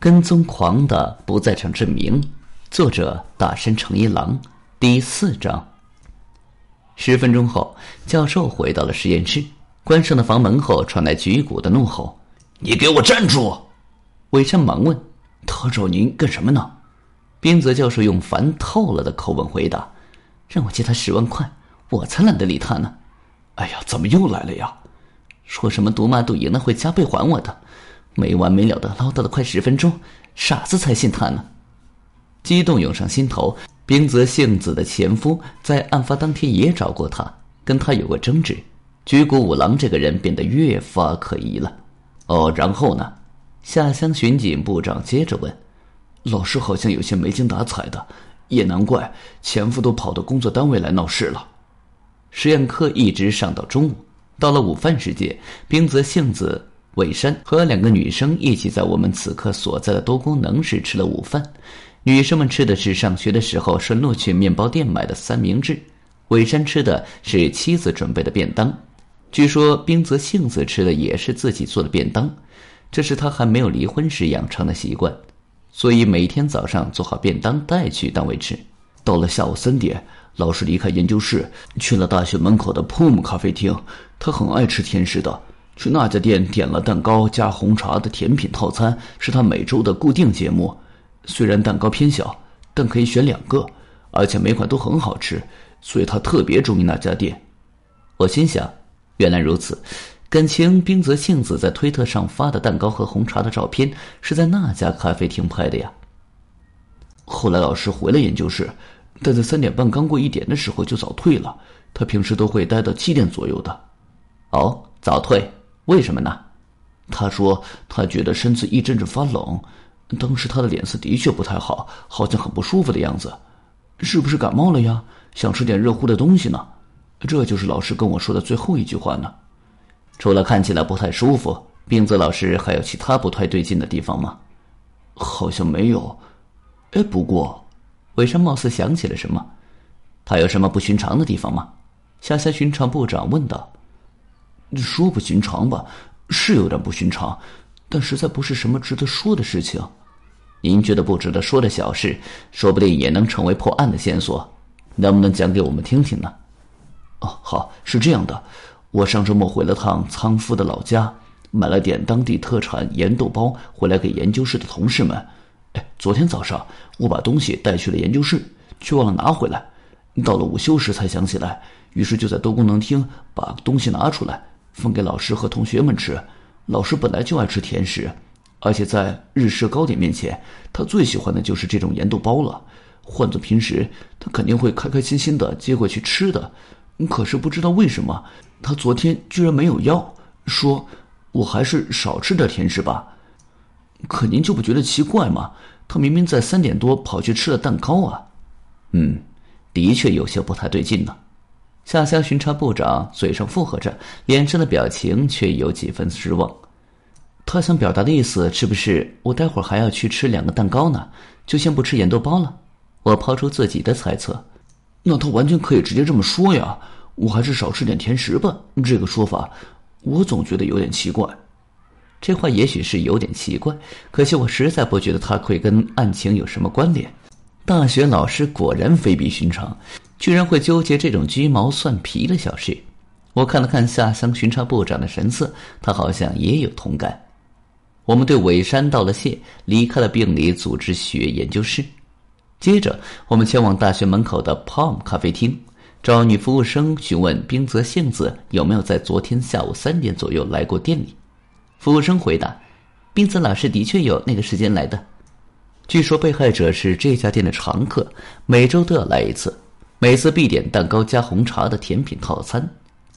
跟踪狂的不在场证明，作者大山诚一郎，第四章。十分钟后，教授回到了实验室，关上了房门后，传来菊谷的怒吼：“你给我站住！”尾山忙问：“他找您干什么呢？”冰泽教授用烦透了的口吻回答：“让我借他十万块，我才懒得理他呢。”“哎呀，怎么又来了呀？”“说什么赌马赌赢了会加倍还我的。”没完没了的唠叨了快十分钟，傻子才信他呢！激动涌上心头。冰泽幸子的前夫在案发当天也找过他，跟他有过争执。菊谷五郎这个人变得越发可疑了。哦，然后呢？下乡巡警部长接着问：“老师好像有些没精打采的，也难怪前夫都跑到工作单位来闹事了。”实验课一直上到中午，到了午饭时间，冰泽幸子。尾山和两个女生一起在我们此刻所在的多功能室吃了午饭。女生们吃的是上学的时候顺路去面包店买的三明治，尾山吃的是妻子准备的便当。据说冰泽杏子吃的也是自己做的便当，这是他还没有离婚时养成的习惯，所以每天早上做好便当带去单位吃。到了下午三点，老师离开研究室去了大学门口的 POM 咖啡厅，他很爱吃甜食的。去那家店点了蛋糕加红茶的甜品套餐，是他每周的固定节目。虽然蛋糕偏小，但可以选两个，而且每款都很好吃，所以他特别中意那家店。我心想，原来如此，感情冰泽杏子在推特上发的蛋糕和红茶的照片是在那家咖啡厅拍的呀。后来老师回了研究室，但在三点半刚过一点的时候就早退了。他平时都会待到七点左右的。哦，早退。为什么呢？他说他觉得身子一阵阵发冷，当时他的脸色的确不太好，好像很不舒服的样子，是不是感冒了呀？想吃点热乎的东西呢？这就是老师跟我说的最后一句话呢。除了看起来不太舒服，冰泽老师还有其他不太对劲的地方吗？好像没有。哎，不过，尾山貌似想起了什么，他有什么不寻常的地方吗？下辖巡查部长问道。说不寻常吧，是有点不寻常，但实在不是什么值得说的事情。您觉得不值得说的小事，说不定也能成为破案的线索，能不能讲给我们听听呢？哦，好，是这样的，我上周末回了趟仓夫的老家，买了点当地特产盐豆包回来给研究室的同事们。哎，昨天早上我把东西带去了研究室，却忘了拿回来，到了午休时才想起来，于是就在多功能厅把东西拿出来。分给老师和同学们吃。老师本来就爱吃甜食，而且在日式糕点面前，他最喜欢的就是这种盐豆包了。换做平时，他肯定会开开心心的接过去吃的。可是不知道为什么，他昨天居然没有要，说：“我还是少吃点甜食吧。”可您就不觉得奇怪吗？他明明在三点多跑去吃了蛋糕啊。嗯，的确有些不太对劲呢。下乡巡查部长嘴上附和着，脸上的表情却有几分失望。他想表达的意思是不是我待会儿还要去吃两个蛋糕呢？就先不吃盐豆包了。我抛出自己的猜测，那他完全可以直接这么说呀。我还是少吃点甜食吧。这个说法，我总觉得有点奇怪。这话也许是有点奇怪，可惜我实在不觉得他会跟案情有什么关联。大学老师果然非比寻常。居然会纠结这种鸡毛蒜皮的小事，我看了看下乡巡查部长的神色，他好像也有同感。我们对尾山道了谢，离开了病理组织学研究室。接着，我们前往大学门口的 Palm 咖啡厅，找女服务生询问冰泽幸子有没有在昨天下午三点左右来过店里。服务生回答：“冰泽老师的确有那个时间来的。据说被害者是这家店的常客，每周都要来一次。”每次必点蛋糕加红茶的甜品套餐，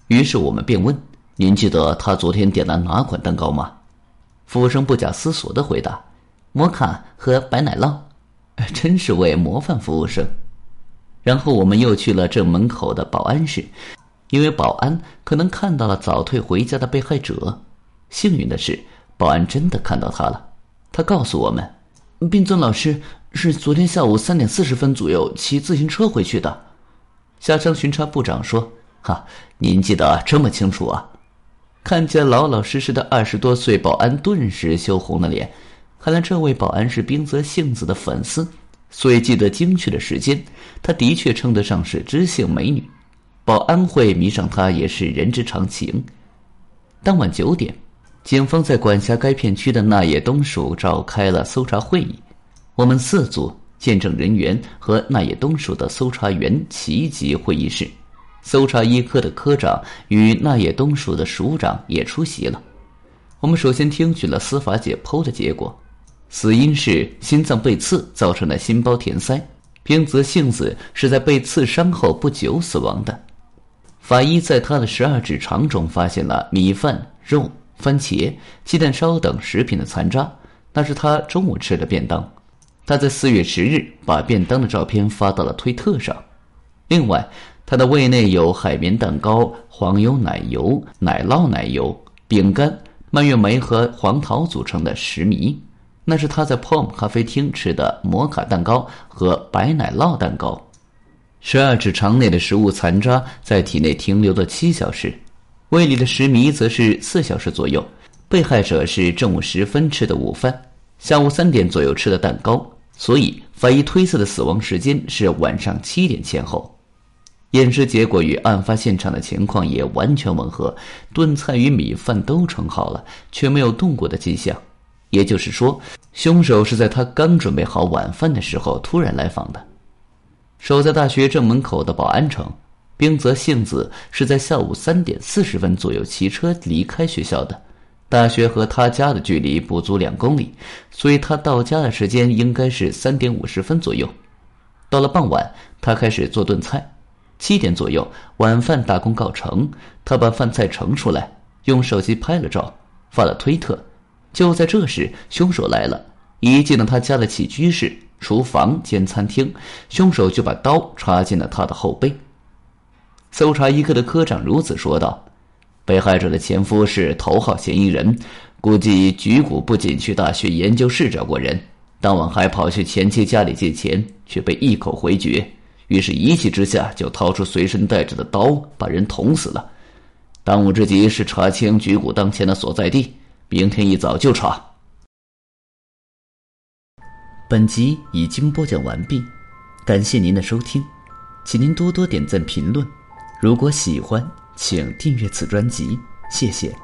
于是我们便问：“您记得他昨天点了哪款蛋糕吗？”服务生不假思索的回答：“摩卡和白奶酪。”真是位模范服务生。然后我们又去了正门口的保安室，因为保安可能看到了早退回家的被害者。幸运的是，保安真的看到他了。他告诉我们：“冰尊老师是昨天下午三点四十分左右骑自行车回去的。”下乡巡查部长说：“哈，您记得这么清楚啊？”看见老老实实的二十多岁保安，顿时羞红了脸。看来这位保安是冰泽杏子的粉丝，所以记得精确的时间。她的确称得上是知性美女，保安会迷上她也是人之常情。当晚九点，警方在管辖该片区的那野东署召开了搜查会议，我们四组见证人员和那野东署的搜查员齐集会议室。搜查一科的科长与那野东署的署长也出席了。我们首先听取了司法解剖的结果，死因是心脏被刺造成的心包填塞。冰泽幸子是在被刺伤后不久死亡的。法医在他的十二指肠中发现了米饭、肉、番茄、鸡蛋烧等食品的残渣，那是他中午吃的便当。他在四月十日把便当的照片发到了推特上。另外。他的胃内有海绵蛋糕、黄油奶油、奶酪奶油、饼干、蔓越莓和黄桃组成的食糜，那是他在 Pom 咖啡厅吃的摩卡蛋糕和白奶酪蛋糕。十二指肠内的食物残渣在体内停留了七小时，胃里的食糜则是四小时左右。被害者是正午时分吃的午饭，下午三点左右吃的蛋糕，所以法医推测的死亡时间是晚上七点前后。验尸结果与案发现场的情况也完全吻合，炖菜与米饭都盛好了，却没有动过的迹象。也就是说，凶手是在他刚准备好晚饭的时候突然来访的。守在大学正门口的保安称，冰泽幸子是在下午三点四十分左右骑车离开学校的。大学和他家的距离不足两公里，所以他到家的时间应该是三点五十分左右。到了傍晚，他开始做炖菜。七点左右，晚饭大功告成，他把饭菜盛出来，用手机拍了照，发了推特。就在这时，凶手来了，一进了他家的起居室、厨房兼餐厅，凶手就把刀插进了他的后背。搜查一科的科长如此说道：“被害者的前夫是头号嫌疑人，估计菊谷不仅去大学研究室找过人，当晚还跑去前妻家里借钱，却被一口回绝。”于是，一气之下就掏出随身带着的刀，把人捅死了。当务之急是查清菊谷当前的所在地，明天一早就查。本集已经播讲完毕，感谢您的收听，请您多多点赞评论。如果喜欢，请订阅此专辑，谢谢。